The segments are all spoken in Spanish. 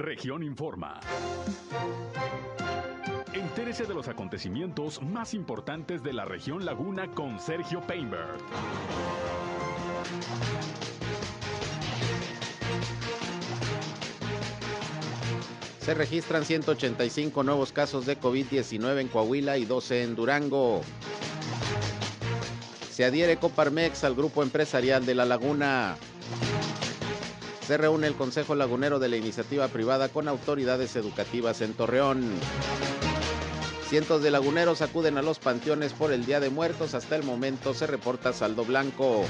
Región Informa. Entérese de los acontecimientos más importantes de la región Laguna con Sergio Painberg. Se registran 185 nuevos casos de COVID-19 en Coahuila y 12 en Durango. Se adhiere Coparmex al grupo empresarial de La Laguna. Se reúne el Consejo Lagunero de la Iniciativa Privada con autoridades educativas en Torreón. Cientos de laguneros acuden a los panteones por el Día de Muertos. Hasta el momento se reporta saldo blanco.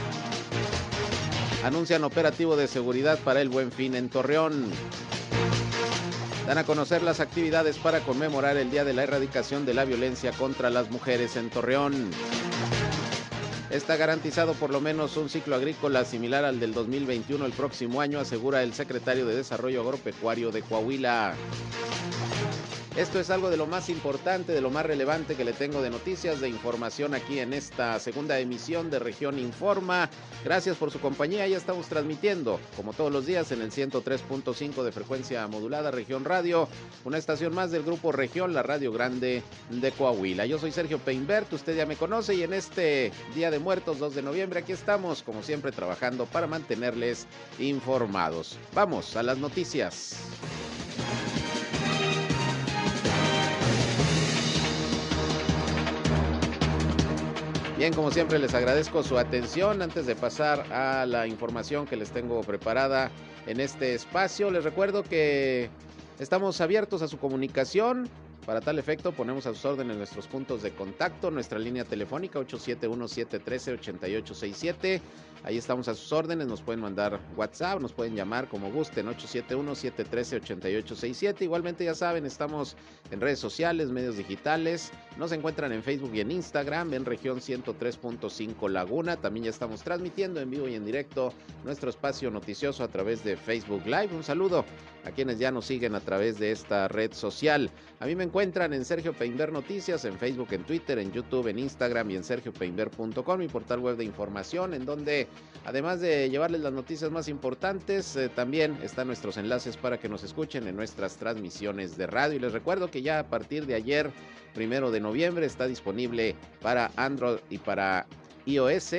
Anuncian operativo de seguridad para el Buen Fin en Torreón. Dan a conocer las actividades para conmemorar el Día de la Erradicación de la Violencia contra las Mujeres en Torreón. Está garantizado por lo menos un ciclo agrícola similar al del 2021 el próximo año, asegura el secretario de Desarrollo Agropecuario de Coahuila. Esto es algo de lo más importante, de lo más relevante que le tengo de noticias, de información aquí en esta segunda emisión de Región Informa. Gracias por su compañía. Ya estamos transmitiendo, como todos los días, en el 103.5 de frecuencia modulada Región Radio, una estación más del grupo Región, la Radio Grande de Coahuila. Yo soy Sergio Peinbert, usted ya me conoce y en este Día de Muertos, 2 de noviembre, aquí estamos, como siempre, trabajando para mantenerles informados. Vamos a las noticias. Bien, como siempre les agradezco su atención. Antes de pasar a la información que les tengo preparada en este espacio, les recuerdo que estamos abiertos a su comunicación. Para tal efecto, ponemos a sus órdenes nuestros puntos de contacto, nuestra línea telefónica 871-713-8867. Ahí estamos a sus órdenes, nos pueden mandar WhatsApp, nos pueden llamar como gusten, 871-713-8867. Igualmente ya saben, estamos en redes sociales, medios digitales, nos encuentran en Facebook y en Instagram, en región 103.5 Laguna. También ya estamos transmitiendo en vivo y en directo nuestro espacio noticioso a través de Facebook Live. Un saludo a quienes ya nos siguen a través de esta red social. A mí me encuentran en Sergio Peinber Noticias, en Facebook, en Twitter, en YouTube, en Instagram y en sergiopeinber.com, mi portal web de información, en donde además de llevarles las noticias más importantes, eh, también están nuestros enlaces para que nos escuchen en nuestras transmisiones de radio. Y les recuerdo que ya a partir de ayer, primero de noviembre, está disponible para Android y para iOS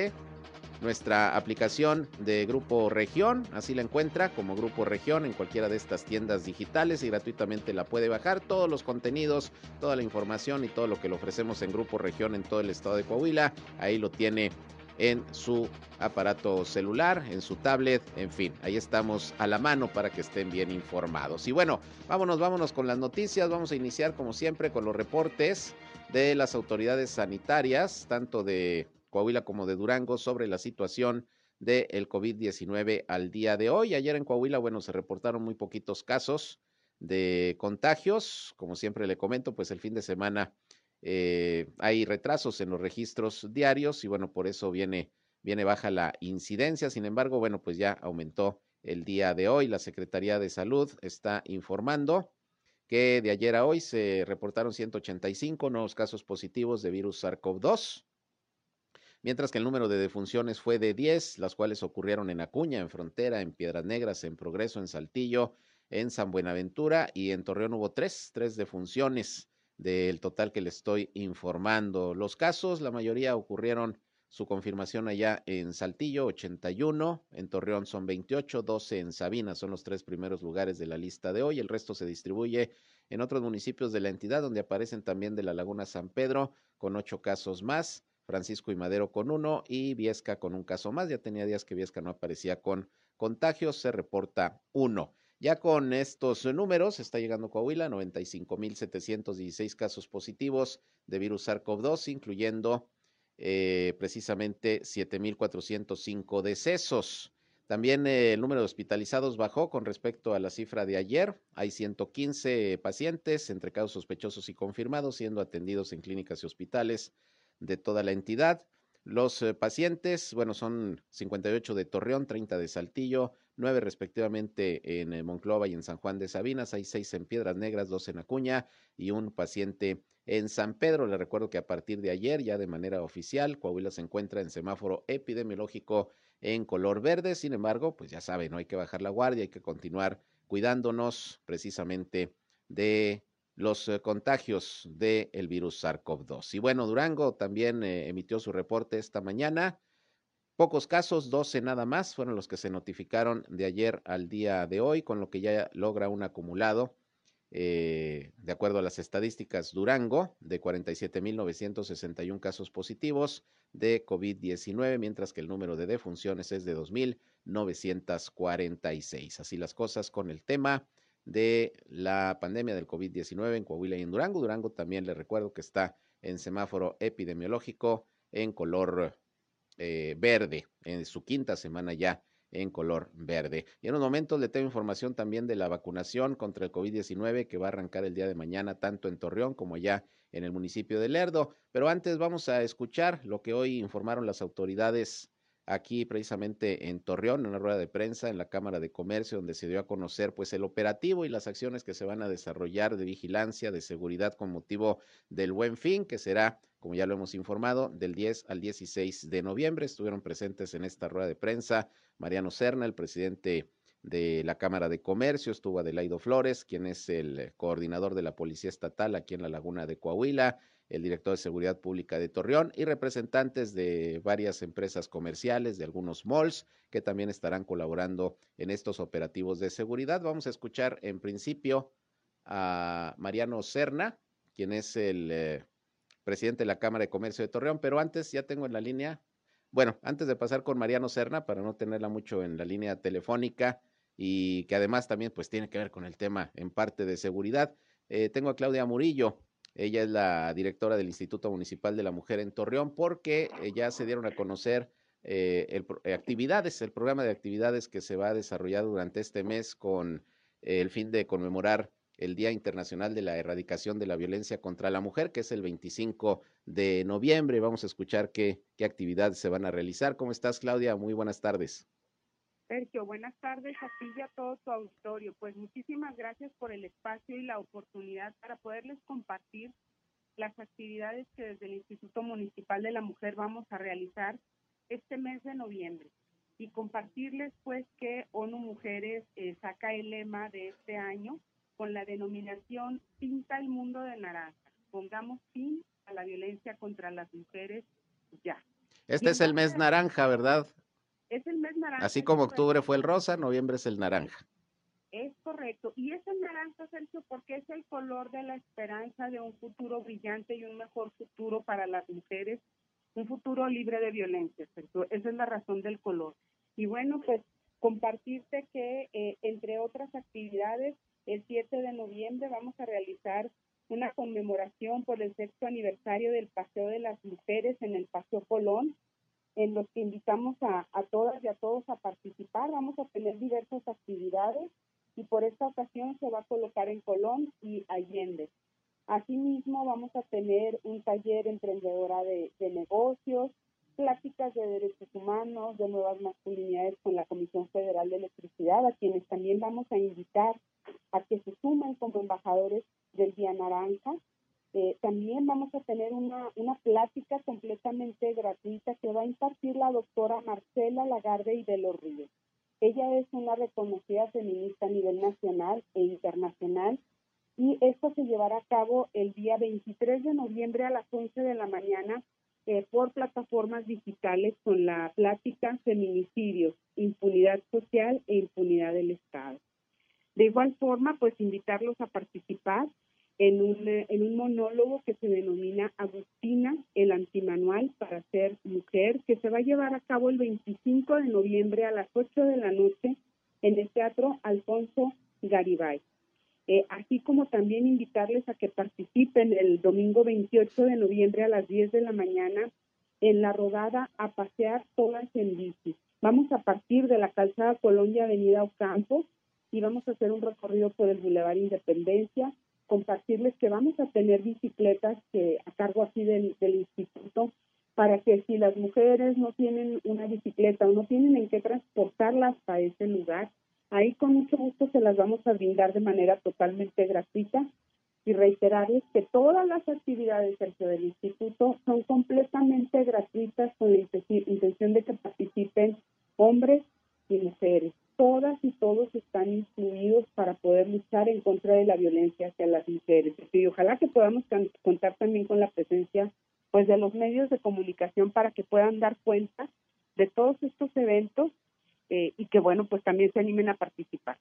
nuestra aplicación de Grupo Región, así la encuentra como Grupo Región en cualquiera de estas tiendas digitales y gratuitamente la puede bajar. Todos los contenidos, toda la información y todo lo que le ofrecemos en Grupo Región en todo el estado de Coahuila, ahí lo tiene en su aparato celular, en su tablet, en fin, ahí estamos a la mano para que estén bien informados. Y bueno, vámonos, vámonos con las noticias, vamos a iniciar como siempre con los reportes de las autoridades sanitarias, tanto de Coahuila como de Durango sobre la situación del COVID-19 al día de hoy. Ayer en Coahuila, bueno, se reportaron muy poquitos casos de contagios. Como siempre le comento, pues el fin de semana eh, hay retrasos en los registros diarios y bueno, por eso viene, viene baja la incidencia. Sin embargo, bueno, pues ya aumentó el día de hoy. La Secretaría de Salud está informando que de ayer a hoy se reportaron 185 nuevos casos positivos de virus SARS-CoV-2 mientras que el número de defunciones fue de 10, las cuales ocurrieron en Acuña, en Frontera, en Piedras Negras, en Progreso, en Saltillo, en San Buenaventura y en Torreón hubo tres, tres defunciones del total que le estoy informando. Los casos, la mayoría ocurrieron su confirmación allá en Saltillo, 81, en Torreón son 28, 12 en Sabina, son los tres primeros lugares de la lista de hoy, el resto se distribuye en otros municipios de la entidad, donde aparecen también de la Laguna San Pedro, con ocho casos más. Francisco y Madero con uno y Viesca con un caso más. Ya tenía días que Viesca no aparecía con contagios, se reporta uno. Ya con estos números está llegando Coahuila 95.716 casos positivos de virus SARS-CoV-2, incluyendo eh, precisamente 7.405 decesos. También eh, el número de hospitalizados bajó con respecto a la cifra de ayer. Hay 115 pacientes entre casos sospechosos y confirmados siendo atendidos en clínicas y hospitales de toda la entidad. Los eh, pacientes, bueno, son 58 de Torreón, 30 de Saltillo, 9 respectivamente en eh, Monclova y en San Juan de Sabinas, hay 6 en Piedras Negras, 2 en Acuña y un paciente en San Pedro. Le recuerdo que a partir de ayer, ya de manera oficial, Coahuila se encuentra en semáforo epidemiológico en color verde. Sin embargo, pues ya saben, no hay que bajar la guardia, hay que continuar cuidándonos precisamente de los eh, contagios del virus SARS-CoV-2. Y bueno, Durango también eh, emitió su reporte esta mañana. Pocos casos, 12 nada más, fueron los que se notificaron de ayer al día de hoy, con lo que ya logra un acumulado, eh, de acuerdo a las estadísticas, Durango, de 47.961 casos positivos de COVID-19, mientras que el número de defunciones es de 2.946. Así las cosas con el tema de la pandemia del COVID-19 en Coahuila y en Durango. Durango también le recuerdo que está en semáforo epidemiológico en color eh, verde, en su quinta semana ya en color verde. Y en un momento le tengo información también de la vacunación contra el COVID-19 que va a arrancar el día de mañana tanto en Torreón como ya en el municipio de Lerdo. Pero antes vamos a escuchar lo que hoy informaron las autoridades aquí precisamente en Torreón, en una rueda de prensa en la Cámara de Comercio, donde se dio a conocer pues el operativo y las acciones que se van a desarrollar de vigilancia, de seguridad con motivo del Buen Fin, que será, como ya lo hemos informado, del 10 al 16 de noviembre. Estuvieron presentes en esta rueda de prensa Mariano Serna, el presidente de la Cámara de Comercio, estuvo Adelaido Flores, quien es el coordinador de la Policía Estatal aquí en la Laguna de Coahuila, el director de Seguridad Pública de Torreón y representantes de varias empresas comerciales, de algunos malls, que también estarán colaborando en estos operativos de seguridad. Vamos a escuchar en principio a Mariano Serna, quien es el eh, presidente de la Cámara de Comercio de Torreón, pero antes ya tengo en la línea, bueno, antes de pasar con Mariano Serna, para no tenerla mucho en la línea telefónica y que además también pues tiene que ver con el tema en parte de seguridad, eh, tengo a Claudia Murillo, ella es la directora del Instituto Municipal de la Mujer en Torreón porque eh, ya se dieron a conocer eh, eh, actividades, el programa de actividades que se va a desarrollar durante este mes con el fin de conmemorar el Día Internacional de la Erradicación de la Violencia contra la Mujer, que es el 25 de noviembre. Vamos a escuchar qué, qué actividades se van a realizar. ¿Cómo estás, Claudia? Muy buenas tardes. Sergio, buenas tardes a ti y a todo tu auditorio. Pues muchísimas gracias por el espacio y la oportunidad para poderles compartir las actividades que desde el Instituto Municipal de la Mujer vamos a realizar este mes de noviembre y compartirles pues que ONU Mujeres eh, saca el lema de este año con la denominación Pinta el mundo de naranja. Pongamos fin a la violencia contra las mujeres ya. Este es el mes naranja, ¿verdad? Es el mes naranja. Así como octubre fue el rosa, noviembre es el naranja. Es correcto. Y es el naranja, Sergio, porque es el color de la esperanza de un futuro brillante y un mejor futuro para las mujeres, un futuro libre de violencia, Sergio. Esa es la razón del color. Y bueno, pues compartirte que, eh, entre otras actividades, el 7 de noviembre vamos a realizar una conmemoración por el sexto aniversario del Paseo de las Mujeres en el Paseo Colón en los que invitamos a, todas y a todos a participar. Vamos a tener diversas actividades y por esta ocasión se va a colocar en Colón y Allende. Asimismo, vamos a tener un taller emprendedora de, de, negocios, pláticas de derechos humanos, de nuevas masculinidades con la Comisión Federal de Electricidad, a quienes también vamos a invitar a que se sumen como embajadores del Día Naranja eh, también vamos a tener una, una plática completamente gratuita que va a impartir la doctora Marcela Lagarde y de los Ríos. Ella es una reconocida feminista a nivel nacional e internacional y esto se llevará a cabo el día 23 de noviembre a las 11 de la mañana eh, por plataformas digitales con la plática Feminicidios, Impunidad Social e Impunidad del Estado. De igual forma, pues invitarlos a participar en un, en un monólogo que se denomina Agustina, el antimanual para ser mujer, que se va a llevar a cabo el 25 de noviembre a las 8 de la noche en el Teatro Alfonso Garibay. Eh, así como también invitarles a que participen el domingo 28 de noviembre a las 10 de la mañana en la rodada A Pasear Todas en Bici. Vamos a partir de la calzada Colombia Avenida Ocampo y vamos a hacer un recorrido por el Boulevard Independencia, compartirles que vamos a tener bicicletas que a cargo así del, instituto para que si las mujeres no tienen una bicicleta o no tienen en qué transportarlas a ese lugar, ahí con mucho gusto se las vamos a brindar de manera totalmente gratuita y reiterarles que todas las actividades del instituto son completamente gratuitas con la intención de que participen hombres y mujeres. Todas y todos están incluidos para poder luchar en contra de la violencia hacia las mujeres. Y ojalá que podamos contar también con la presencia pues de los medios de comunicación para que puedan dar cuenta de todos estos eventos eh, y que bueno pues también se animen a participar.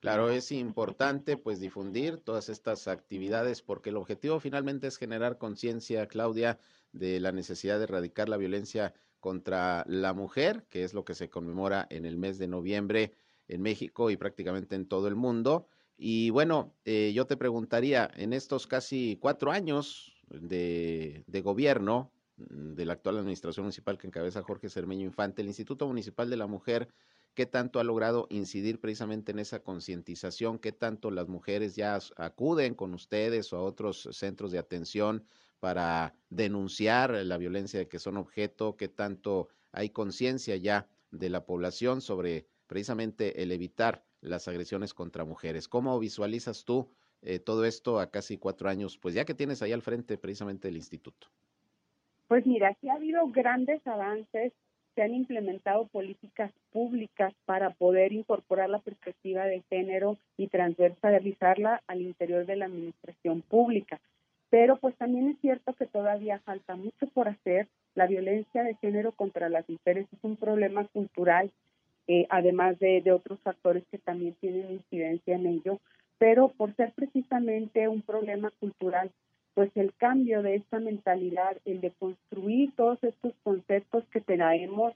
Claro, es importante pues difundir todas estas actividades porque el objetivo finalmente es generar conciencia, Claudia, de la necesidad de erradicar la violencia contra la mujer, que es lo que se conmemora en el mes de noviembre en México y prácticamente en todo el mundo. Y bueno, eh, yo te preguntaría, en estos casi cuatro años de, de gobierno mm, de la actual administración municipal que encabeza Jorge Cermeño Infante, el Instituto Municipal de la Mujer qué tanto ha logrado incidir precisamente en esa concientización, qué tanto las mujeres ya acuden con ustedes o a otros centros de atención para denunciar la violencia de que son objeto, qué tanto hay conciencia ya de la población sobre precisamente el evitar las agresiones contra mujeres. ¿Cómo visualizas tú eh, todo esto a casi cuatro años, pues ya que tienes ahí al frente precisamente el instituto? Pues mira, sí ha habido grandes avances se han implementado políticas públicas para poder incorporar la perspectiva de género y transversalizarla al interior de la administración pública. Pero pues también es cierto que todavía falta mucho por hacer. La violencia de género contra las mujeres es un problema cultural, eh, además de, otros factores que también tienen incidencia en ello. Pero por ser precisamente un problema cultural, pues el cambio de esta mentalidad, el de construir todos estos conceptos que traemos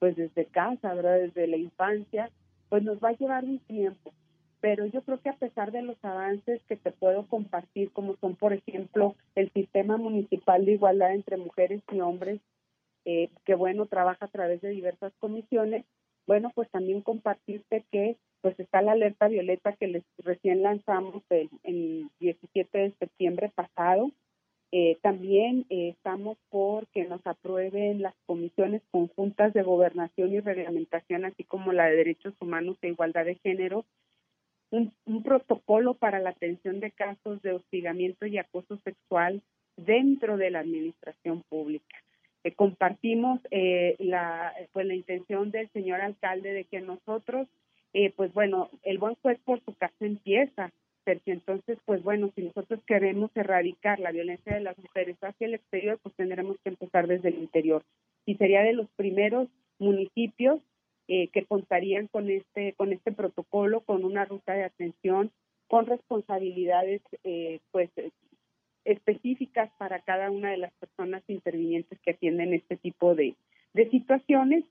pues desde casa. Desde la infancia, pues nos va a llevar un tiempo. Pero yo creo que a pesar de los avances que te puedo compartir, como son, por ejemplo, el sistema municipal de igualdad entre mujeres y hombres, eh, que bueno, trabaja a través de diversas comisiones, bueno, pues también compartirte que pues está la alerta violeta que les recién lanzamos el, 17 de septiembre pasado. Eh, también eh, estamos por que nos aprueben las comisiones conjuntas de gobernación y reglamentación, así como la de derechos humanos e igualdad de género, un, protocolo para la atención de casos de hostigamiento y acoso sexual dentro de la administración pública. Eh, compartimos la, pues, la intención del señor alcalde de que nosotros eh, pues bueno, el buen juez por su casa empieza, porque entonces, pues bueno, si nosotros queremos erradicar la violencia de las mujeres hacia el exterior, pues tendremos que empezar desde el interior. Y sería de los primeros municipios eh, que contarían con este, con este protocolo, con una ruta de atención, con responsabilidades, eh, pues específicas para cada una de las personas intervinientes que atienden este tipo de, de situaciones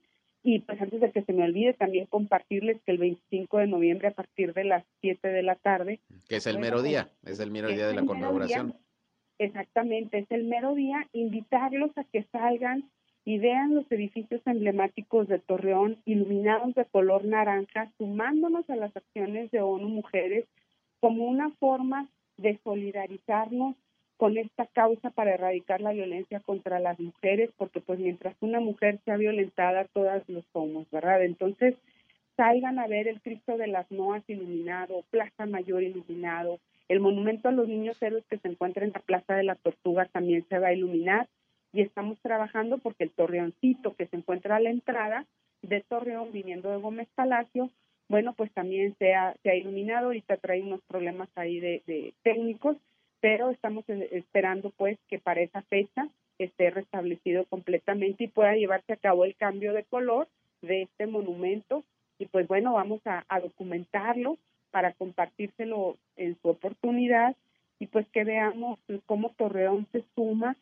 y pues antes de que se me olvide, también compartirles que el 25 de noviembre a partir de las 7 de la tarde. Que es el mero día, es el mero día de la conmemoración. exactamente, es el mero día. Invitarlos a que salgan y vean los edificios emblemáticos de Torreón iluminados de color naranja, sumándonos a las acciones de ONU Mujeres como una forma de solidarizarnos con esta causa para erradicar la violencia contra las mujeres, porque pues mientras una mujer sea violentada, todas lo somos, ¿verdad? Entonces, salgan a ver el Cristo de las Noas iluminado, Plaza Mayor iluminado, el monumento a los niños héroes que se encuentra en la Plaza de la Tortuga también se va a iluminar y estamos trabajando porque el torreoncito que se encuentra a la entrada de Torreón viniendo de Gómez Palacio, bueno, pues también se ha, se ha iluminado, ahorita trae unos problemas ahí de, de técnicos, pero estamos esperando pues que para esa fecha esté restablecido completamente y pueda llevarse a cabo el cambio de color de este monumento. Y pues bueno, vamos a, documentarlo para compartírselo en su oportunidad y pues que veamos cómo Torreón se suma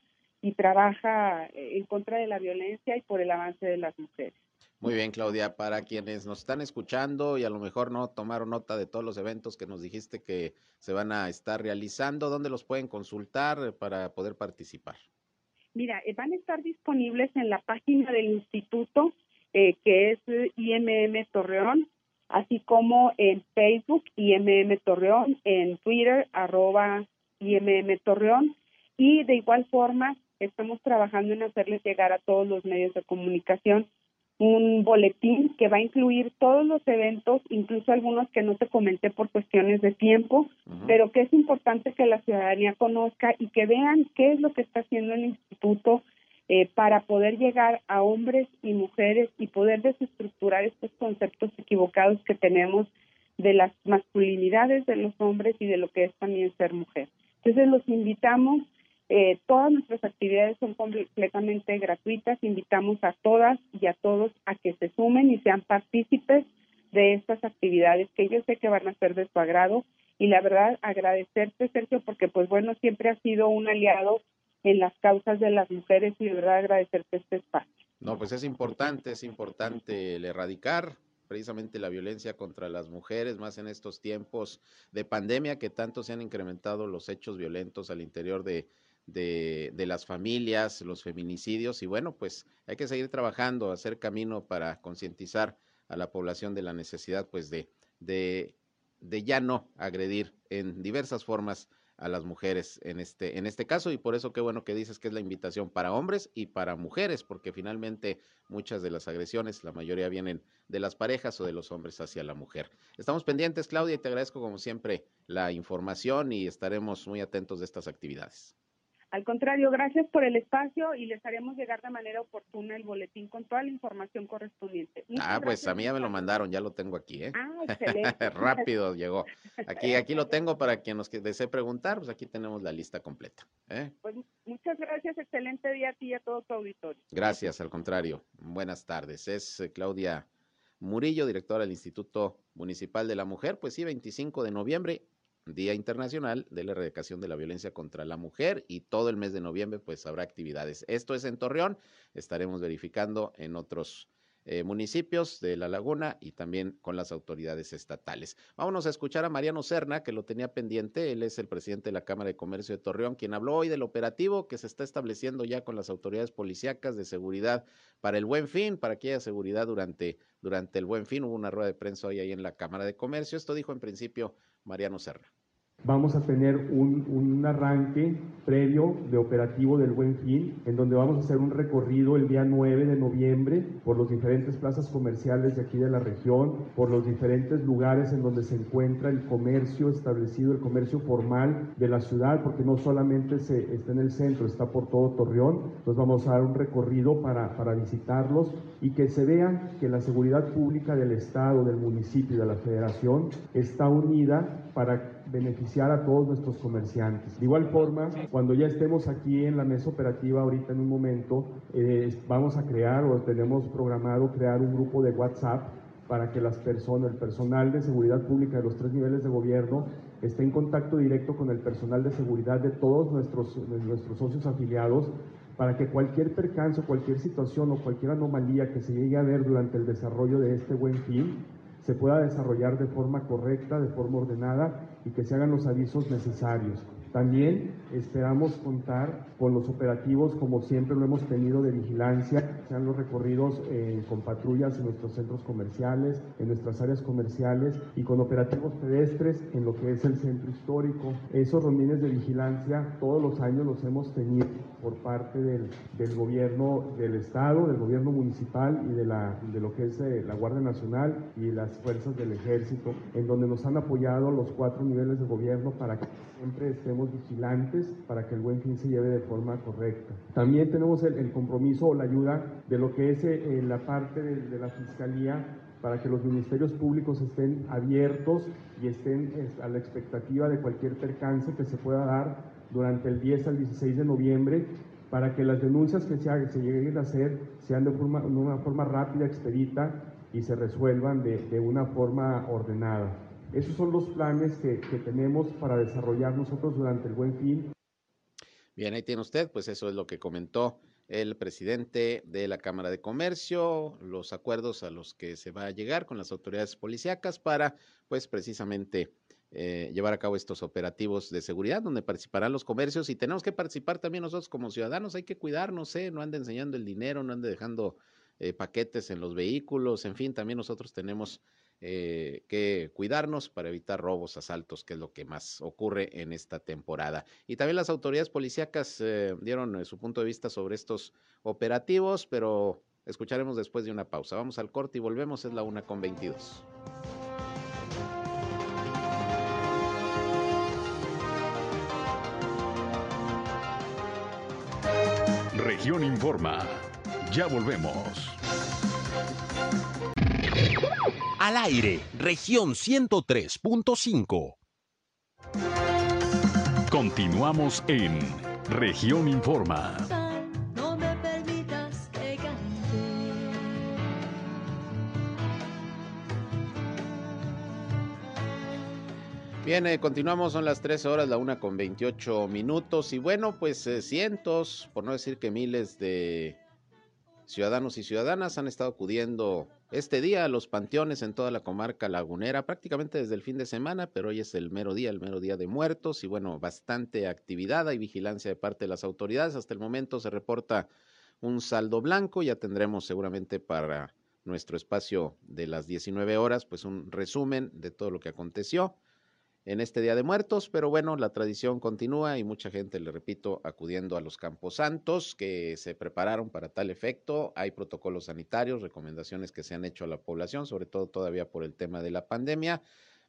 y trabaja en contra de la violencia y por el avance de las mujeres. Muy bien, Claudia. Para quienes nos están escuchando y a lo mejor no tomaron nota de todos los eventos que nos dijiste que se van a estar realizando, ¿dónde los pueden consultar para poder participar? Mira, eh, van a estar disponibles en la página del instituto, eh, que es IMM Torreón, así como en Facebook IMM Torreón, en Twitter arroba IMM Torreón, y de igual forma estamos trabajando en hacerles llegar a todos los medios de comunicación un boletín que va a incluir todos los eventos, incluso algunos que no te comenté por cuestiones de tiempo, pero que es importante que la ciudadanía conozca y que vean qué es lo que está haciendo el instituto eh, para poder llegar a hombres y mujeres y poder desestructurar estos conceptos equivocados que tenemos de las masculinidades de los hombres y de lo que es también ser mujer. Entonces los invitamos, eh, todas nuestras actividades son completamente gratuitas, invitamos a todas y a todos a que se sumen y sean partícipes de estas actividades que yo sé que van a ser de su agrado y la verdad agradecerte Sergio porque pues bueno siempre has sido un aliado en las causas de las mujeres y de verdad agradecerte este espacio. No, pues es importante, es importante el erradicar precisamente la violencia contra las mujeres, más en estos tiempos de pandemia que tanto se han incrementado los hechos violentos al interior de, de, las familias, los feminicidios, y bueno, pues hay que seguir trabajando, hacer camino para concientizar a la población de la necesidad, pues, de, de, de ya no agredir en diversas formas a las mujeres en este, en este caso y por eso qué bueno que dices que es la invitación para hombres y para mujeres, porque finalmente muchas de las agresiones, la mayoría vienen de las parejas o de los hombres hacia la mujer. Estamos pendientes, Claudia, y te agradezco como siempre la información y estaremos muy atentos de estas actividades. Al contrario, gracias por el espacio y les haremos llegar de manera oportuna el boletín con toda la información correspondiente. ah, pues a mí ya me lo mandaron, ya lo tengo aquí, ¿eh? Ah, excelente. Rápido llegó. Aquí, aquí lo tengo para quien nos desee preguntar, pues aquí tenemos la lista completa. ¿eh? Pues muchas gracias, excelente día a ti y a todo tu auditorio. Gracias, al contrario. Buenas tardes. Es eh, Claudia Murillo, directora del Instituto Municipal de la Mujer. Pues sí, 25 de noviembre, Día Internacional de la Erradicación de la Violencia contra la Mujer y todo el mes de noviembre pues habrá actividades. Esto es en Torreón, estaremos verificando en otros eh, municipios de La Laguna y también con las autoridades estatales. Vámonos a escuchar a Mariano Serna, que lo tenía pendiente. Él es el presidente de la Cámara de Comercio de Torreón, quien habló hoy del operativo que se está estableciendo ya con las autoridades policíacas de seguridad para el buen fin, para que haya seguridad durante, durante el buen fin. Hubo una rueda de prensa hoy ahí en la Cámara de Comercio. Esto dijo en principio Mariano Serra vamos a tener un, un, arranque previo de operativo del Buen Fin, en donde vamos a hacer un recorrido el día 9 de noviembre por los diferentes plazas comerciales de aquí de la región, por los diferentes lugares en donde se encuentra el comercio establecido, el comercio formal de la ciudad, porque no solamente se, está en el centro, está por todo Torreón. Entonces vamos a dar un recorrido para, para visitarlos y que se vean que la seguridad pública del Estado, del municipio y de la federación está unida para beneficiar a todos nuestros comerciantes. De igual forma, cuando ya estemos aquí en la mesa operativa, ahorita en un momento, eh, vamos a crear o tenemos programado crear un grupo de WhatsApp para que las personas, el personal de seguridad pública de los tres niveles de gobierno esté en contacto directo con el personal de seguridad de todos nuestros, de nuestros socios afiliados para que cualquier percance, cualquier situación o cualquier anomalía que se llegue a ver durante el desarrollo de este buen fin, se pueda desarrollar de forma correcta, de forma ordenada y que se hagan los avisos necesarios. También esperamos contar con los operativos, como siempre lo hemos tenido, de vigilancia, sean los recorridos eh, con patrullas en nuestros centros comerciales, en nuestras áreas comerciales y con operativos pedestres en lo que es el centro histórico. Esos rondines de vigilancia todos los años los hemos tenido por parte del, del gobierno del Estado, del gobierno municipal y de, la, de lo que es eh, la Guardia Nacional y las fuerzas del Ejército, en donde nos han apoyado los cuatro niveles de gobierno para que siempre estemos vigilantes para que el buen fin se lleve de forma correcta. También tenemos el, compromiso o la ayuda de lo que es eh, la parte de, la Fiscalía para que los ministerios públicos estén abiertos y estén a la expectativa de cualquier percance que se pueda dar durante el 10 al 16 de noviembre para que las denuncias que se, se lleguen a hacer sean de, forma, de una forma rápida, expedita y se resuelvan de, de una forma ordenada. Esos son los planes que, tenemos para desarrollar nosotros durante el buen fin. Bien, ahí tiene usted, pues eso es lo que comentó el presidente de la Cámara de Comercio, los acuerdos a los que se va a llegar con las autoridades policíacas para, pues precisamente, eh, llevar a cabo estos operativos de seguridad donde participarán los comercios y tenemos que participar también nosotros como ciudadanos, hay que cuidarnos, ¿eh? no ande enseñando el dinero, no ande dejando eh, paquetes en los vehículos, en fin, también nosotros tenemos eh, que cuidarnos para evitar robos, asaltos, que es lo que más ocurre en esta temporada. Y también las autoridades policíacas eh, dieron eh, su punto de vista sobre estos operativos, pero escucharemos después de una pausa. Vamos al corte y volvemos, es la una con 22. Región Informa. Ya volvemos. Al aire, región 103.5. Continuamos en región Informa. No me permitas que cante. Bien, eh, continuamos, son las 13 horas, la una con 28 minutos. Y bueno, pues eh, cientos, por no decir que miles de ciudadanos y ciudadanas han estado acudiendo este día los panteones en toda la comarca lagunera, prácticamente desde el fin de semana, pero hoy es el mero día, el mero día de muertos y bueno, bastante actividad y vigilancia de parte de las autoridades. Hasta el momento se reporta un saldo blanco, ya tendremos seguramente para nuestro espacio de las 19 horas, pues un resumen de todo lo que aconteció en este Día de Muertos, pero bueno, la tradición continúa y mucha gente, le repito, acudiendo a los camposantos que se prepararon para tal efecto. Hay protocolos sanitarios, recomendaciones que se han hecho a la población, sobre todo todavía por el tema de la pandemia.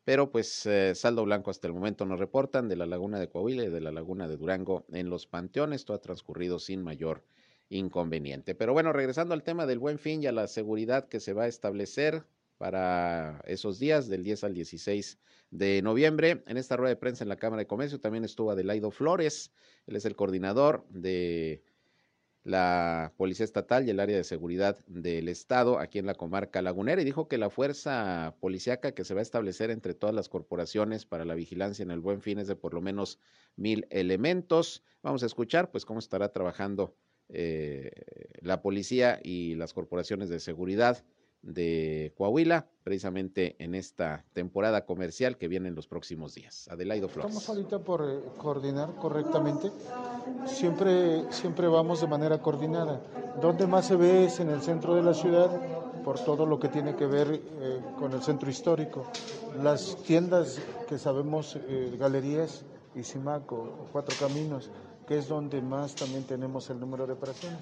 Pero pues eh, saldo blanco hasta el momento nos reportan de la laguna de Coahuila y de la laguna de Durango en los panteones. Todo ha transcurrido sin mayor inconveniente. Pero bueno, regresando al tema del buen fin y a la seguridad que se va a establecer para esos días, del 10 al 16 de noviembre. En esta rueda de prensa en la Cámara de Comercio también estuvo Adelaido Flores, él es el coordinador de la Policía Estatal y el área de seguridad del Estado aquí en la comarca lagunera y dijo que la fuerza policíaca que se va a establecer entre todas las corporaciones para la vigilancia en el buen fin es de por lo menos mil elementos. Vamos a escuchar pues cómo estará trabajando eh, la policía y las corporaciones de seguridad de Coahuila, precisamente en esta temporada comercial que viene en los próximos días. Adelaido Flores. Estamos ahorita por eh, coordinar correctamente. Siempre, siempre vamos de manera coordinada. Donde más se ve es en el centro de la ciudad, por todo lo que tiene que ver eh, con el centro histórico. Las tiendas que sabemos, eh, galerías, Isimaco, Cuatro Caminos, que es donde más también tenemos el número de operaciones.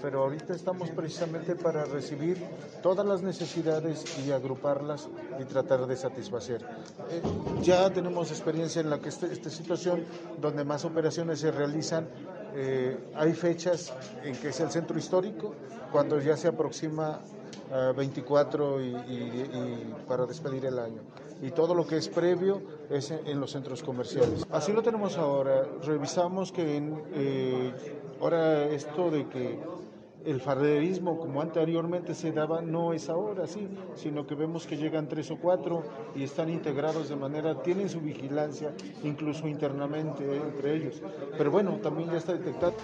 Pero ahorita estamos precisamente para recibir todas las necesidades y agruparlas y tratar de satisfacer. Eh, ya tenemos experiencia en la que este- esta situación, donde más operaciones se realizan, eh, hay fechas en que es el centro histórico, cuando ya se aproxima a 24 y, y- y para despedir el año. Y todo lo que es previo es en, los centros comerciales. Así lo tenemos ahora. Revisamos que en, eh, ahora esto de que el farderismo como anteriormente se daba no es ahora así, sino que vemos que llegan tres o cuatro y están integrados de manera, tienen su vigilancia incluso internamente entre ellos. Pero bueno, también ya está detectado.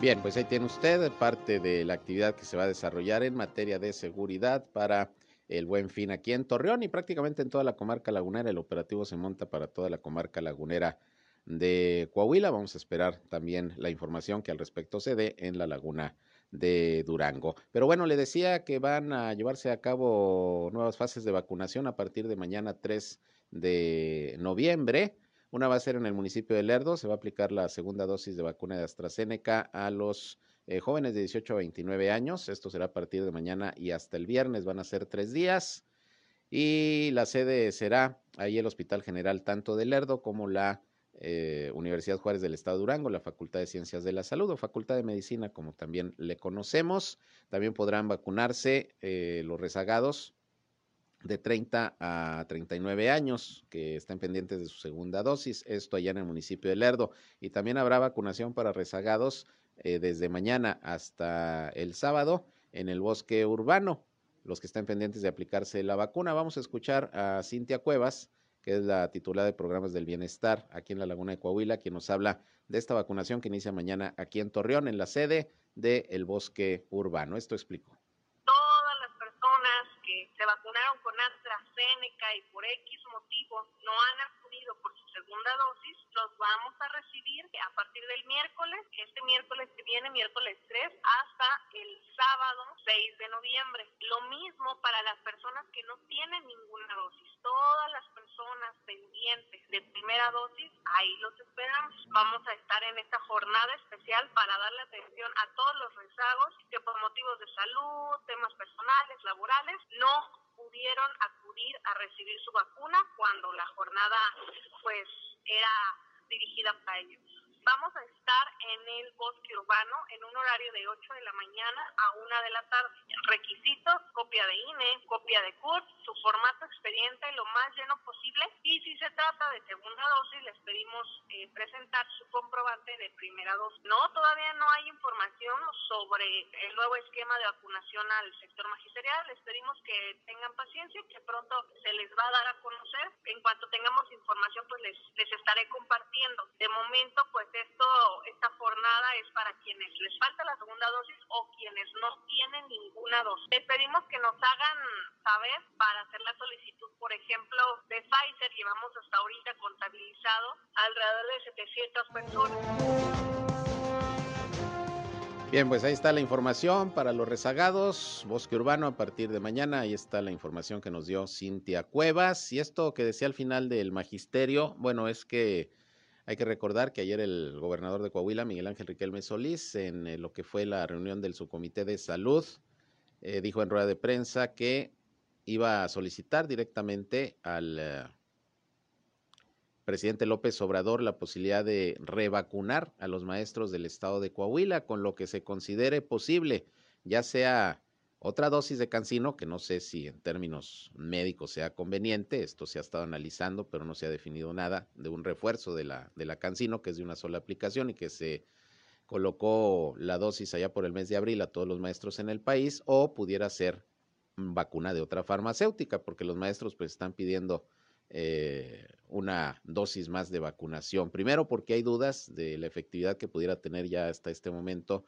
Bien, pues ahí tiene usted parte de la actividad que se va a desarrollar en materia de seguridad para el buen fin aquí en Torreón y prácticamente en toda la comarca lagunera. El operativo se monta para toda la comarca lagunera de Coahuila. Vamos a esperar también la información que al respecto se dé en la laguna de Durango. Pero bueno, le decía que van a llevarse a cabo nuevas fases de vacunación a partir de mañana 3 de noviembre. Una va a ser en el municipio de Lerdo, se va a aplicar la segunda dosis de vacuna de AstraZeneca a los eh, jóvenes de 18 a 29 años. Esto será a partir de mañana y hasta el viernes, van a ser tres días. Y la sede será ahí el Hospital General tanto de Lerdo como la eh, Universidad Juárez del Estado de Durango, la Facultad de Ciencias de la Salud o Facultad de Medicina, como también le conocemos. También podrán vacunarse eh, los rezagados de 30 a 39 años que están pendientes de su segunda dosis, esto allá en el municipio de Lerdo. Y también habrá vacunación para rezagados eh, desde mañana hasta el sábado en el bosque urbano, los que están pendientes de aplicarse la vacuna. Vamos a escuchar a Cintia Cuevas, que es la titular de programas del bienestar aquí en la Laguna de Coahuila, quien nos habla de esta vacunación que inicia mañana aquí en Torreón, en la sede del bosque urbano. Esto explicó. todas las personas que se vacunaron con AstraZeneca y por X motivo no han acudido por su segunda dosis, los vamos a recibir a partir del miércoles, este miércoles que viene, miércoles 3, hasta el sábado 6 de noviembre. Lo mismo para las personas que no tienen ninguna dosis. Todas las personas pendientes de primera dosis, ahí los esperamos. Vamos a estar en esta jornada especial para darle atención a todos los rezagos que por motivos de salud, temas personales, laborales, no pudieron acudir a recibir su vacuna cuando la jornada pues era dirigida para ellos. Vamos a estar en el bosque urbano en un horario de 8 de la mañana a 1 de la tarde. Requisitos, copia de INE, copia de CURP, su formato expediente lo más lleno posible y si se trata de segunda dosis les pedimos eh, presentar su comprobante de primera dosis. No, todavía no hay información sobre el nuevo esquema de vacunación al sector magisterial. Les pedimos que tengan paciencia que pronto se les va a dar a conocer. En cuanto tengamos información, pues les, les estaré compartiendo. De momento, pues esto, esta jornada es para quienes les falta la segunda dosis o quienes no tienen ninguna dosis. Les pedimos que nos hagan saber para hacer la solicitud, por ejemplo, de Pfizer. Llevamos hasta ahorita contabilizado alrededor de 700 personas. Bien, pues ahí está la información para los rezagados. Bosque Urbano a partir de mañana. Ahí está la información que nos dio Cintia Cuevas. Y esto que decía al final del magisterio, bueno, es que hay que recordar que ayer el gobernador de Coahuila, Miguel Ángel Riquelme Solís, en eh, lo que fue la reunión del subcomité de salud, eh, dijo en rueda de prensa que iba a solicitar directamente al eh, presidente López Obrador la posibilidad de revacunar a los maestros del estado de Coahuila con lo que se considere posible, ya sea otra dosis de cancino, que no sé si en términos médicos sea conveniente, esto se ha estado analizando, pero no se ha definido nada de un refuerzo de la, de la cancino, que es de una sola aplicación y que se colocó la dosis allá por el mes de abril a todos los maestros en el país, o pudiera ser vacuna de otra farmacéutica, porque los maestros pues están pidiendo eh, una dosis más de vacunación. Primero porque hay dudas de la efectividad que pudiera tener ya hasta este momento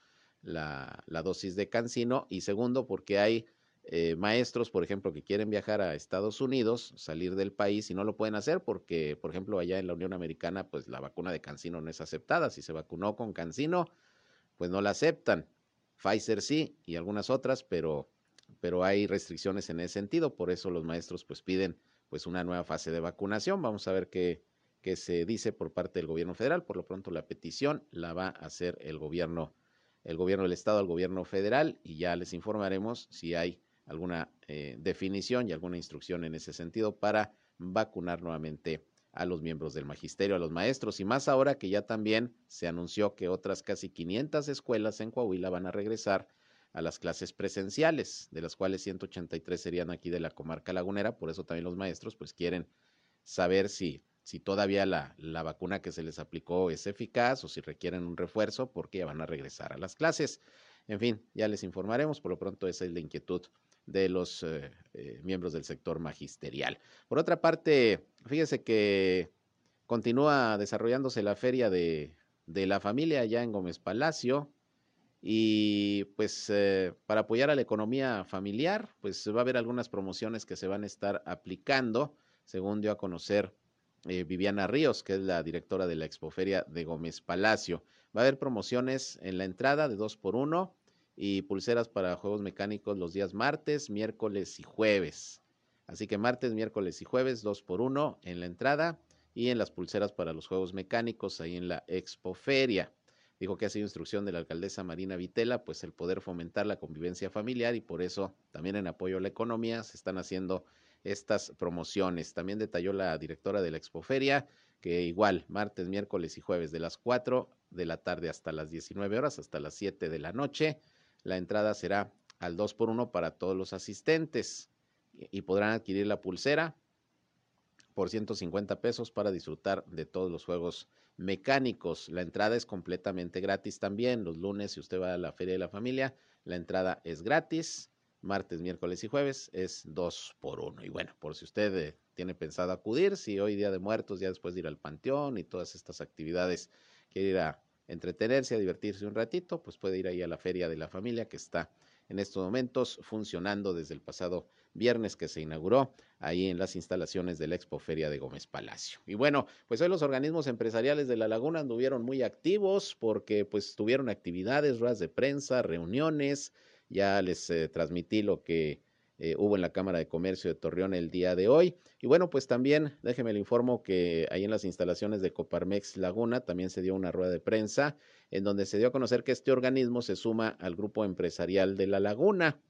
la, dosis de cancino y segundo porque hay eh, maestros, por ejemplo, que quieren viajar a Estados Unidos, salir del país y no lo pueden hacer porque, por ejemplo, allá en la Unión Americana, pues la vacuna de cancino no es aceptada. Si se vacunó con cancino, pues no la aceptan. Pfizer sí y algunas otras, pero, pero hay restricciones en ese sentido. Por eso los maestros pues piden pues una nueva fase de vacunación. Vamos a ver qué, qué se dice por parte del gobierno federal. Por lo pronto la petición la va a hacer el gobierno, el gobierno del estado al gobierno federal y ya les informaremos si hay alguna eh, definición y alguna instrucción en ese sentido para vacunar nuevamente a los miembros del magisterio, a los maestros, y más ahora que ya también se anunció que otras casi 500 escuelas en Coahuila van a regresar a las clases presenciales, de las cuales 183 serían aquí de la comarca lagunera, por eso también los maestros pues quieren saber si, si todavía la, la vacuna que se les aplicó es eficaz o si requieren un refuerzo porque ya van a regresar a las clases. En fin, ya les informaremos, por lo pronto esa es la inquietud de los eh, eh, miembros del sector magisterial. Por otra parte, fíjese que continúa desarrollándose la feria de, de la familia allá en Gómez Palacio. Y pues eh, para apoyar a la economía familiar, pues va a haber algunas promociones que se van a estar aplicando, según dio a conocer eh, Viviana Ríos, que es la directora de la Expoferia de Gómez Palacio. Va a haber promociones en la entrada de dos por uno y pulseras para juegos mecánicos los días martes, miércoles y jueves. Así que martes, miércoles y jueves, dos por uno en la entrada y en las pulseras para los juegos mecánicos ahí en la Expoferia. Dijo que ha sido instrucción de la alcaldesa Marina Vitela, pues el poder fomentar la convivencia familiar y por eso también en apoyo a la economía se están haciendo estas promociones. También detalló la directora de la Expoferia que igual martes, miércoles y jueves de las 4 de la tarde hasta las 19 horas, hasta las 7 de la noche, la entrada será al 2 por 1 para todos los asistentes y podrán adquirir la pulsera por 150 pesos para disfrutar de todos los juegos mecánicos. La entrada es completamente gratis también. Los lunes, si usted va a la Feria de la Familia, la entrada es gratis. Martes, miércoles y jueves es dos por uno. Y bueno, por si usted eh, tiene pensado acudir, si hoy día de muertos, ya después de ir al panteón y todas estas actividades, quiere ir a entretenerse, a divertirse un ratito, pues puede ir ahí a la Feria de la Familia que está en estos momentos funcionando desde el pasado viernes que se inauguró ahí en las instalaciones de la Expoferia de Gómez Palacio. Y bueno, pues hoy los organismos empresariales de La Laguna anduvieron muy activos porque pues tuvieron actividades, ruedas de prensa, reuniones, ya les eh, transmití lo que eh, hubo en la Cámara de Comercio de Torreón el día de hoy. Y bueno, pues también déjeme le informo que ahí en las instalaciones de Coparmex Laguna también se dio una rueda de prensa en donde se dio a conocer que este organismo se suma al grupo empresarial de La Laguna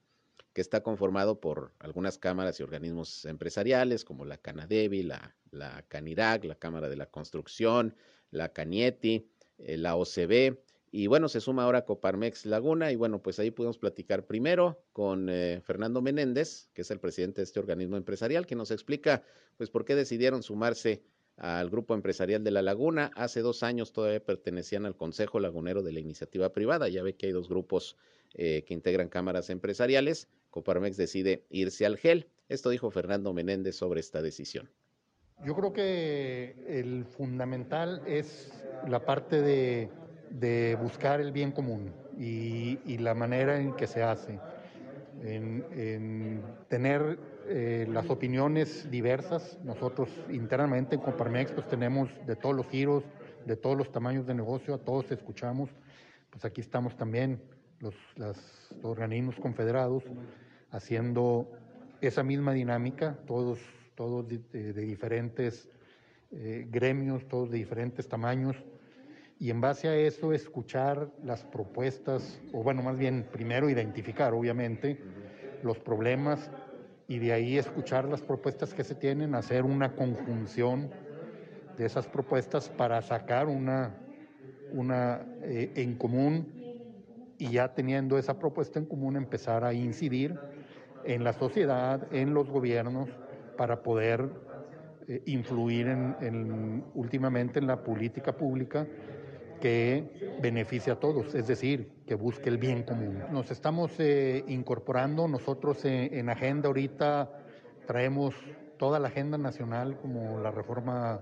que está conformado por algunas cámaras y organismos empresariales como la Canadevi, la, la Canirac, la Cámara de la Construcción, la Canieti, eh, la OCB. Y bueno, se suma ahora Coparmex Laguna y bueno, pues ahí pudimos platicar primero con eh, Fernando Menéndez, que es el presidente de este organismo empresarial, que nos explica pues por qué decidieron sumarse al grupo empresarial de La Laguna. Hace dos años todavía pertenecían al Consejo Lagunero de la Iniciativa Privada. Ya ve que hay dos grupos eh, que integran cámaras empresariales. Coparmex decide irse al GEL. Esto dijo Fernando Menéndez sobre esta decisión. Yo creo que el fundamental es la parte de, de buscar el bien común y, la manera en que se hace, en, en tener eh, las opiniones diversas. Nosotros internamente en Coparmex pues tenemos de todos los giros, de todos los tamaños de negocio, a todos escuchamos. Pues aquí estamos también los, los organismos confederados haciendo esa misma dinámica, todos todos de, de, de diferentes eh, gremios, todos de diferentes tamaños, y en base a eso escuchar las propuestas, o bueno, más bien primero identificar, obviamente, los problemas y de ahí escuchar las propuestas que se tienen, hacer una conjunción de esas propuestas para sacar una, una eh, en común y ya teniendo esa propuesta en común empezar a incidir en la sociedad, en los gobiernos, para poder eh, influir en, en, últimamente en la política pública que beneficie a todos, es decir, que busque el bien común. Nos estamos eh, incorporando, nosotros eh, en agenda ahorita traemos toda la agenda nacional como la reforma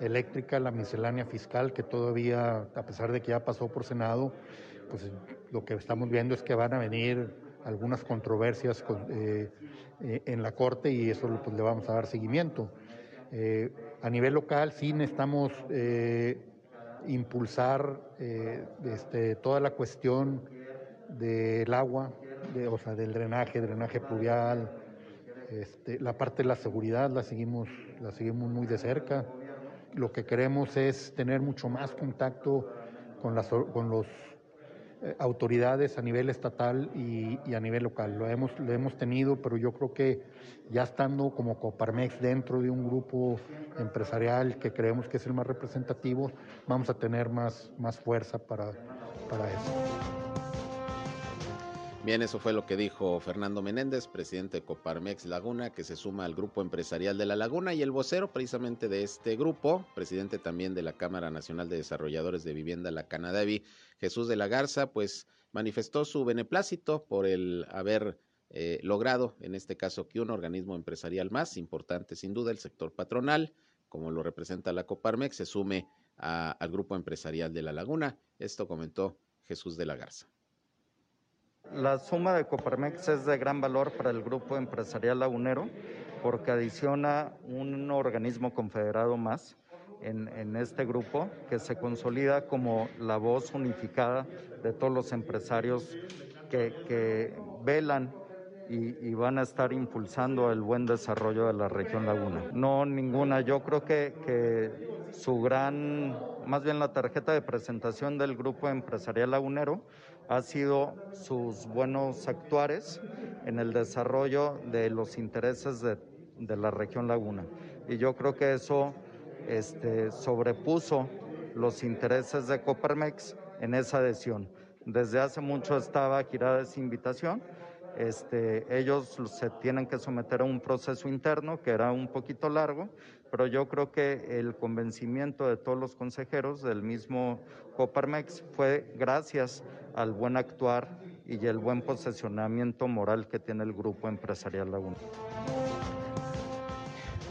eléctrica, la miscelánea fiscal, que todavía, a pesar de que ya pasó por Senado, pues lo que estamos viendo es que van a venir algunas controversias con, eh, eh, en la Corte y eso pues, le vamos a dar seguimiento. Eh, a nivel local sí necesitamos eh, impulsar este, toda la cuestión del agua, de, o sea, del drenaje, drenaje pluvial, este, la parte de la seguridad la seguimos, la seguimos muy de cerca. Lo que queremos es tener mucho más contacto con, las, con los eh, autoridades a nivel estatal y, a nivel local. Lo hemos, lo hemos tenido, pero yo creo que ya estando como Coparmex dentro de un grupo empresarial que creemos que es el más representativo, vamos a tener más, más fuerza para, para eso. Bien, eso fue lo que dijo Fernando Menéndez, presidente de Coparmex Laguna, que se suma al grupo empresarial de La Laguna y el vocero precisamente de este grupo, presidente también de la Cámara Nacional de Desarrolladores de Vivienda, la Canadavi, Jesús de la Garza, pues manifestó su beneplácito por el haber eh, logrado, en este caso, que un organismo empresarial más importante, sin duda, el sector patronal, como lo representa la Coparmex, se sume al grupo empresarial de La Laguna. Esto comentó Jesús de la Garza. La suma de Coparmex es de gran valor para el grupo empresarial lagunero porque adiciona un organismo confederado más en, este grupo que se consolida como la voz unificada de todos los empresarios que, velan y, y, van a estar impulsando el buen desarrollo de la región Laguna. No ninguna, yo creo que, que su gran, más bien la tarjeta de presentación del grupo empresarial lagunero ha sido sus buenos actuares en el desarrollo de los intereses de, de la región Laguna. Y yo creo que eso este, sobrepuso los intereses de Coparmex en esa adhesión. Desde hace mucho estaba girada esa invitación. Este, ellos se tienen que someter a un proceso interno que era un poquito largo, pero yo creo que el convencimiento de todos los consejeros del mismo Coparmex fue gracias al buen actuar y el buen posicionamiento moral que tiene el grupo empresarial Laguna.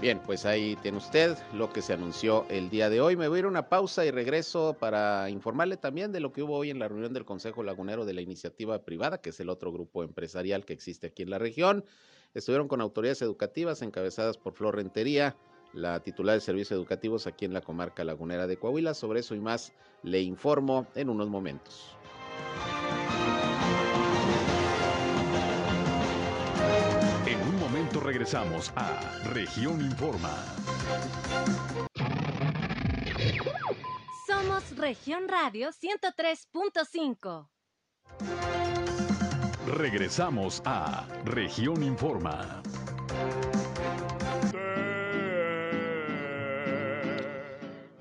Bien, pues ahí tiene usted lo que se anunció el día de hoy. Me voy a ir a una pausa y regreso para informarle también de lo que hubo hoy en la reunión del Consejo Lagunero de la Iniciativa Privada, que es el otro grupo empresarial que existe aquí en la región. Estuvieron con autoridades educativas encabezadas por Flor Rentería, la titular de servicios educativos aquí en la comarca lagunera de Coahuila. Sobre eso y más le informo en unos momentos. regresamos a Región Informa. Somos Región Radio 103.5. Regresamos a Región Informa.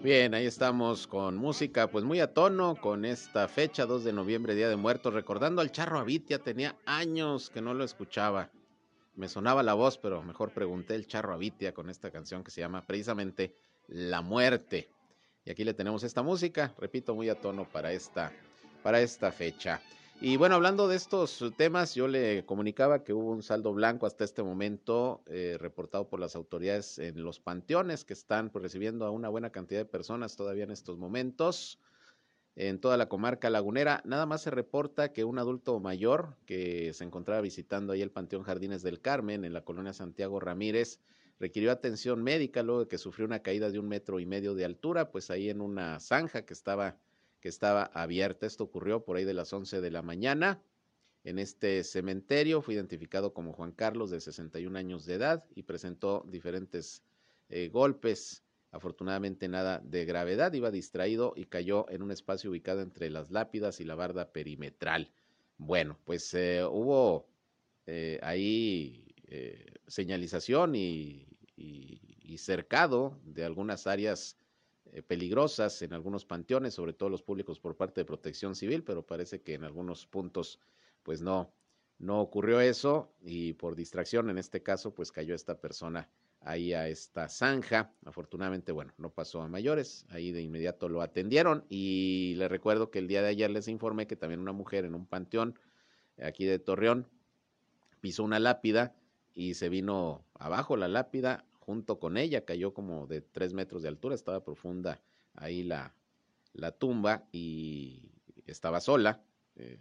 Bien, ahí estamos con música, pues muy a tono con esta fecha, 2 de noviembre, Día de Muertos, recordando al Charro Avitia, tenía años que no lo escuchaba. Me sonaba la voz, pero mejor pregunté el Charro Avitia con esta canción que se llama precisamente La Muerte. Y aquí le tenemos esta música, repito, muy a tono para esta, para esta fecha. Y bueno, hablando de estos temas, yo le comunicaba que hubo un saldo blanco hasta este momento eh, reportado por las autoridades en los panteones que están pues, recibiendo a una buena cantidad de personas todavía en estos momentos. En toda la comarca lagunera, nada más se reporta que un adulto mayor que se encontraba visitando ahí el Panteón Jardines del Carmen en la colonia Santiago Ramírez requirió atención médica luego de que sufrió una caída de un metro y medio de altura, pues ahí en una zanja que estaba que estaba abierta. Esto ocurrió por ahí de las 11 de la mañana. En este cementerio fue identificado como Juan Carlos, de 61 años de edad, y presentó diferentes eh, golpes. Afortunadamente nada de gravedad, iba distraído y cayó en un espacio ubicado entre las lápidas y la barda perimetral. Bueno, pues eh, hubo eh, ahí señalización y, y cercado de algunas áreas eh, peligrosas en algunos panteones, sobre todo los públicos por parte de Protección Civil, pero parece que en algunos puntos pues no no ocurrió eso y por distracción en este caso pues cayó esta persona ahí a esta zanja. Afortunadamente, bueno, no pasó a mayores, ahí de inmediato lo atendieron y le recuerdo que el día de ayer les informé que también una mujer en un panteón aquí de Torreón pisó una lápida y se vino abajo la lápida, junto con ella, cayó como de tres metros de altura, estaba profunda ahí la, la tumba y estaba sola, eh,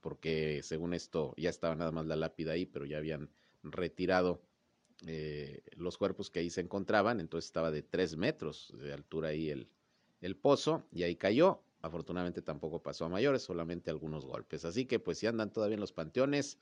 porque según esto ya estaba nada más la lápida ahí, pero ya habían retirado eh, los cuerpos que ahí se encontraban, entonces estaba de tres metros de altura ahí el, el pozo y ahí cayó. Afortunadamente tampoco pasó a mayores, solamente algunos golpes. Así que pues si andan todavía en los panteones,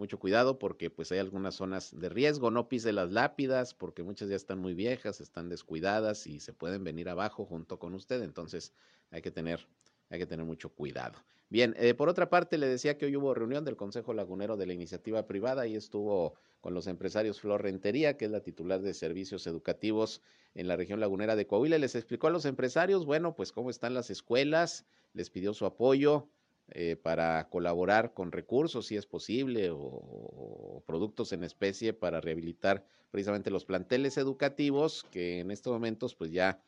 mucho cuidado porque pues hay algunas zonas de riesgo, no pise las lápidas porque muchas ya están muy viejas, están descuidadas y se pueden venir abajo junto con usted, entonces hay que tener, hay que tener mucho cuidado. Bien, eh, por otra parte le decía que hoy hubo reunión del Consejo Lagunero de la Iniciativa Privada y estuvo con los empresarios Flor Rentería, que es la titular de servicios educativos en la región lagunera de Coahuila, les explicó a los empresarios, bueno, pues cómo están las escuelas, les pidió su apoyo, eh, para colaborar con recursos, si es posible, o, productos en especie para rehabilitar precisamente los planteles educativos que en estos momentos pues ya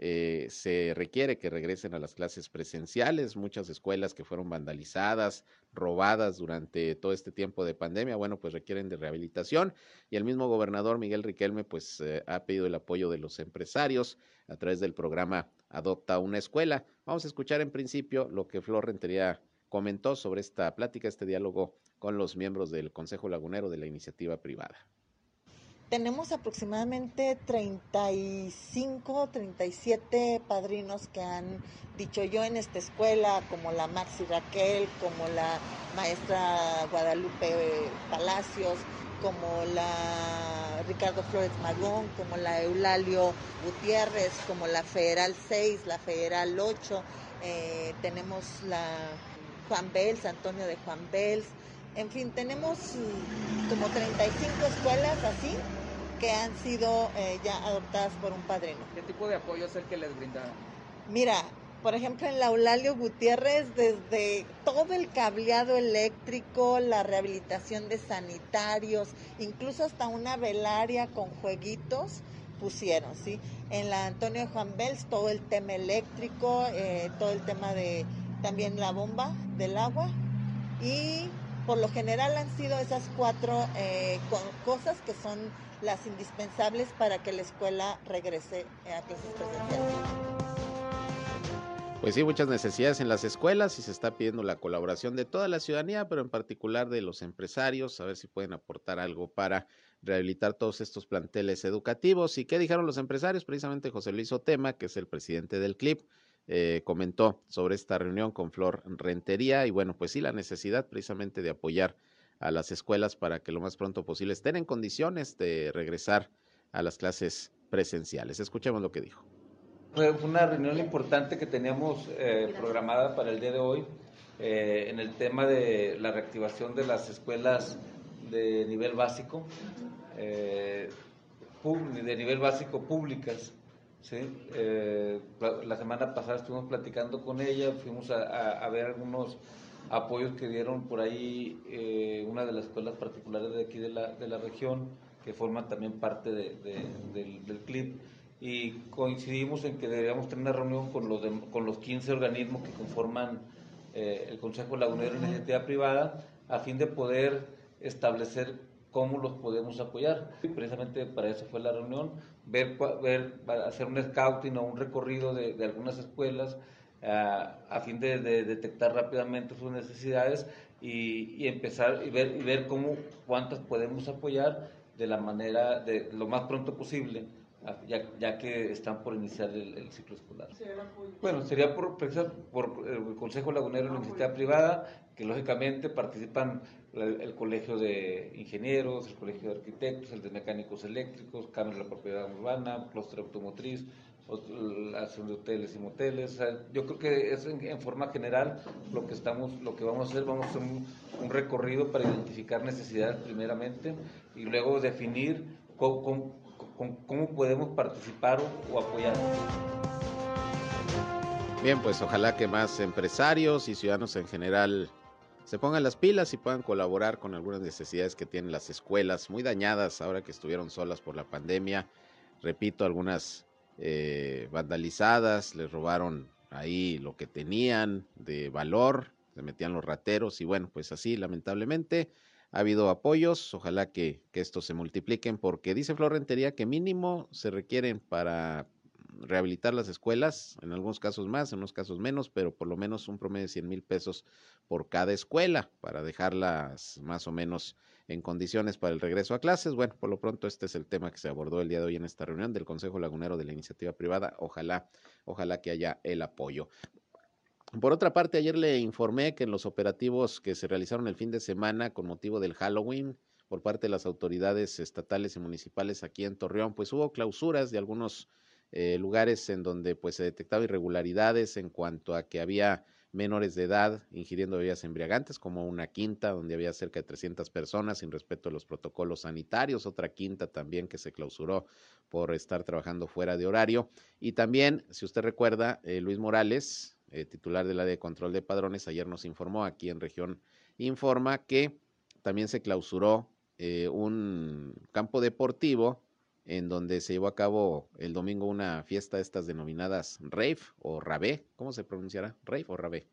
eh, se requiere que regresen a las clases presenciales, muchas escuelas que fueron vandalizadas, robadas durante todo este tiempo de pandemia, bueno, pues requieren de rehabilitación y el mismo gobernador Miguel Riquelme pues eh, ha pedido el apoyo de los empresarios a través del programa Adopta una escuela. Vamos a escuchar en principio lo que Flor Rentería comentó sobre esta plática, este diálogo con los miembros del Consejo Lagunero de la iniciativa privada. Tenemos aproximadamente 35, 37 padrinos que han dicho yo en esta escuela, como la Maxi Raquel, como la maestra Guadalupe Palacios, como la Ricardo Flores Magón, como la Eulalio Gutiérrez, como la Federal 6, la Federal 8, eh, tenemos la Juan Bels, Antonio de Juan Bels, en fin, tenemos como 35 escuelas así que han sido eh, ya adoptadas por un padrino. ¿Qué tipo de apoyo es el que les brindaron? Mira, por ejemplo, en la Eulalio Gutiérrez, desde todo el cableado eléctrico, la rehabilitación de sanitarios, incluso hasta una velaria con jueguitos pusieron, ¿sí? En la Antonio de Juan Bels, todo el tema eléctrico, eh, todo el tema de también la bomba del agua y por lo general han sido esas cuatro eh, cosas que son las indispensables para que la escuela regrese a clases presenciales. Pues sí, muchas necesidades en las escuelas y se está pidiendo la colaboración de toda la ciudadanía, pero en particular de los empresarios, a ver si pueden aportar algo para rehabilitar todos estos planteles educativos. ¿Y qué dijeron los empresarios? Precisamente José Luis Otema, que es el presidente del CLIP, eh, comentó sobre esta reunión con Flor Rentería y bueno, pues sí, la necesidad precisamente de apoyar a las escuelas para que lo más pronto posible estén en condiciones de regresar a las clases presenciales. Escuchemos lo que dijo. Fue una reunión importante que teníamos eh, programada para el día de hoy eh, en el tema de la reactivación de las escuelas de nivel básico, de nivel básico públicas ¿sí? Eh, la, la semana pasada estuvimos platicando con ella, fuimos a, a- a ver algunos apoyos que dieron por ahí eh, una de las escuelas particulares de aquí de la, de la región, que forman también parte de- de- del, del CLIP, y coincidimos en que deberíamos tener una reunión con los, con los 15 organismos que conforman eh, el Consejo Lagunero en Iniciativa Privada, a fin de poder establecer cómo los podemos apoyar. Y precisamente para eso fue la reunión, ver, ver hacer un scouting o un recorrido de, de algunas escuelas ah, a fin de, de detectar rápidamente sus necesidades y, y empezar y ver, y ver cómo, cuántas podemos apoyar de la manera, de lo más pronto posible, ah, ya, ya que están por iniciar el, el ciclo escolar. Bueno, sería por, precisar- por el Consejo Lagunero de la Iniciativa Privada, que lógicamente participan el, Colegio de Ingenieros, el Colegio de Arquitectos, el de Mecánicos Eléctricos, Cámara de la Propiedad Urbana, Clúster Automotriz, ot- la Asociación de Hoteles y Moteles. Yo creo que es en, forma general lo que estamos, lo que vamos a hacer, vamos a hacer un, recorrido para identificar necesidades primeramente y luego definir cómo, podemos participar o apoyar. Bien, pues ojalá que más empresarios y ciudadanos en general se pongan las pilas y puedan colaborar con algunas necesidades que tienen las escuelas, muy dañadas ahora que estuvieron solas por la pandemia. Repito, algunas eh, vandalizadas, les robaron ahí lo que tenían de valor, se metían los rateros y bueno, pues así lamentablemente ha habido apoyos, ojalá que, que estos se multipliquen porque dice Flor Rentería que mínimo se requieren para rehabilitar las escuelas, en algunos casos más, en unos casos menos, pero por lo menos un promedio de 100 mil pesos por cada escuela para dejarlas más o menos en condiciones para el regreso a clases. Bueno, por lo pronto este es el tema que se abordó el día de hoy en esta reunión del Consejo Lagunero de la Iniciativa Privada. Ojalá, ojalá que haya el apoyo. Por otra parte, ayer le informé que en los operativos que se realizaron el fin de semana con motivo del Halloween por parte de las autoridades estatales y municipales aquí en Torreón, pues hubo clausuras de algunos eh, lugares en donde pues se detectaba irregularidades en cuanto a que había menores de edad ingiriendo bebidas embriagantes, como una quinta donde había cerca de 300 personas sin respeto a los protocolos sanitarios, otra quinta también que se clausuró por estar trabajando fuera de horario. Y también, si usted recuerda, eh, Luis Morales, eh, titular del área de control de padrones, ayer nos informó aquí en región Informa que también se clausuró eh, un campo deportivo en donde se llevó a cabo el domingo una fiesta de estas denominadas rave o rave, ¿cómo se pronunciará? ¿Rave o rave?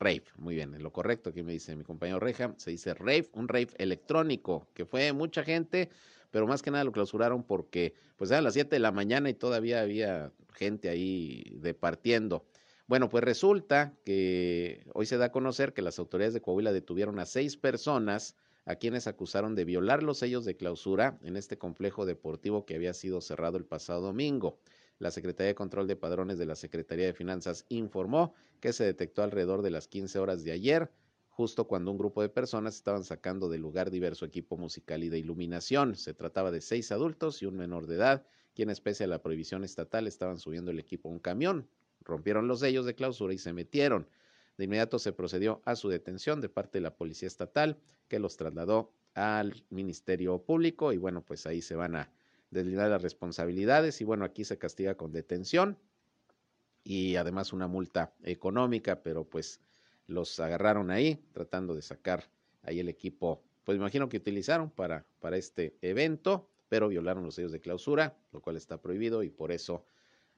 Rave, muy bien, es lo correcto, aquí me dice mi compañero Reja, se dice rave, un rave electrónico, que fue mucha gente, pero más que nada lo clausuraron porque pues eran las 7 de la mañana y todavía había gente ahí departiendo. Bueno, pues resulta que hoy se da a conocer que las autoridades de Coahuila detuvieron a seis personas a quienes acusaron de violar los sellos de clausura en este complejo deportivo que había sido cerrado el pasado domingo. La Secretaría de Control de Padrones de la Secretaría de Finanzas informó que se detectó alrededor de las 15 horas de ayer, justo cuando un grupo de personas estaban sacando del lugar diverso equipo musical y de iluminación. Se trataba de seis adultos y un menor de edad, quienes pese a la prohibición estatal estaban subiendo el equipo a un camión. Rompieron los sellos de clausura y se metieron. De inmediato se procedió a su detención de parte de la Policía Estatal, que los trasladó al Ministerio Público y bueno, pues ahí se van a deslindar las responsabilidades y bueno, aquí se castiga con detención y además una multa económica, pero pues los agarraron ahí tratando de sacar ahí el equipo, pues imagino que utilizaron para, para este evento, pero violaron los sellos de clausura, lo cual está prohibido y por eso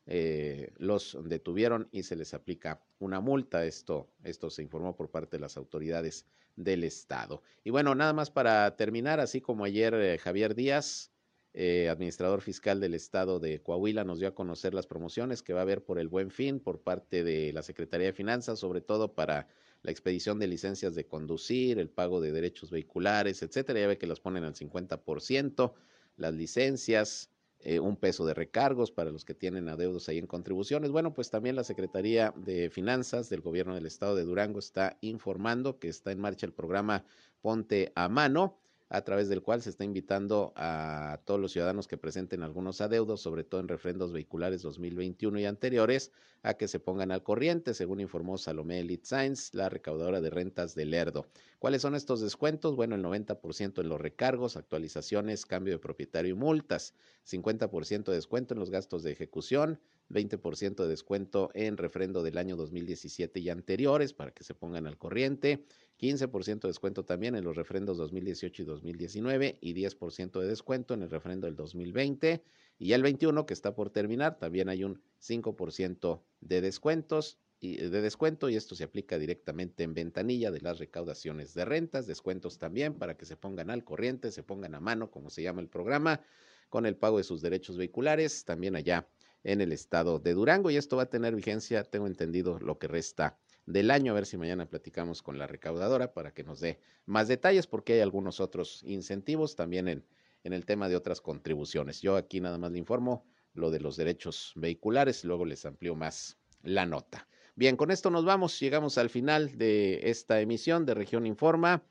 eh, los detuvieron y se les aplica una multa. Esto, esto se informó por parte de las autoridades del Estado. Y bueno, nada más para terminar, así como ayer eh, Javier Díaz, eh, administrador fiscal del Estado de Coahuila, nos dio a conocer las promociones que va a haber por el Buen Fin por parte de la Secretaría de Finanzas, sobre todo para la expedición de licencias de conducir, el pago de derechos vehiculares, etcétera. Ya ve que las ponen al 50%, las licencias, eh, un peso de recargos para los que tienen adeudos ahí en contribuciones. Bueno, pues también la Secretaría de Finanzas del Gobierno del Estado de Durango está informando que está en marcha el programa Ponte a Mano, a través del cual se está invitando a todos los ciudadanos que presenten algunos adeudos, sobre todo en refrendos vehiculares 2021 y anteriores, a que se pongan al corriente, según informó Salomé Elite Science, la recaudadora de rentas de Lerdo. ¿Cuáles son estos descuentos? Bueno, el 90% en los recargos, actualizaciones, cambio de propietario y multas, 50% de descuento en los gastos de ejecución, 20% de descuento en refrendo del año 2017 y anteriores para que se pongan al corriente, 15% de descuento también en los refrendos 2018 y 2019 y 10% de descuento en el refrendo del 2020 y ya el 21 que está por terminar también hay un 5% de descuentos y de descuento y esto se aplica directamente en ventanilla de las recaudaciones de rentas, descuentos también para que se pongan al corriente, se pongan a mano, como se llama el programa, con el pago de sus derechos vehiculares, también allá en el estado de Durango. Y esto va a tener vigencia, tengo entendido, lo que resta del año. A ver si mañana platicamos con la recaudadora para que nos dé más detalles, porque hay algunos otros incentivos también en, en el tema de otras contribuciones. Yo aquí nada más le informo lo de los derechos vehiculares, luego les amplío más la nota. Bien, con esto nos vamos, llegamos al final de esta emisión de Región Informa.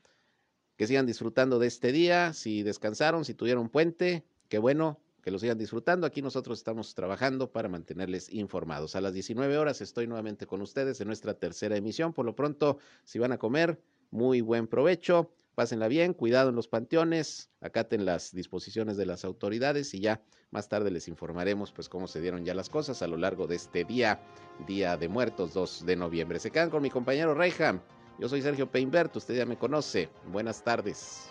Que sigan disfrutando de este día, si descansaron, si tuvieron puente, qué bueno, que lo sigan disfrutando. Aquí nosotros estamos trabajando para mantenerles informados. A las 19 horas estoy nuevamente con ustedes en nuestra tercera emisión. Por lo pronto, si van a comer, muy buen provecho. Pásenla bien, cuidado en los panteones, acaten las disposiciones de las autoridades y ya más tarde les informaremos pues cómo se dieron ya las cosas a lo largo de este día, Día de Muertos 2 de noviembre. Se quedan con mi compañero Reyham. Yo soy Sergio Peinbert, usted ya me conoce. Buenas tardes.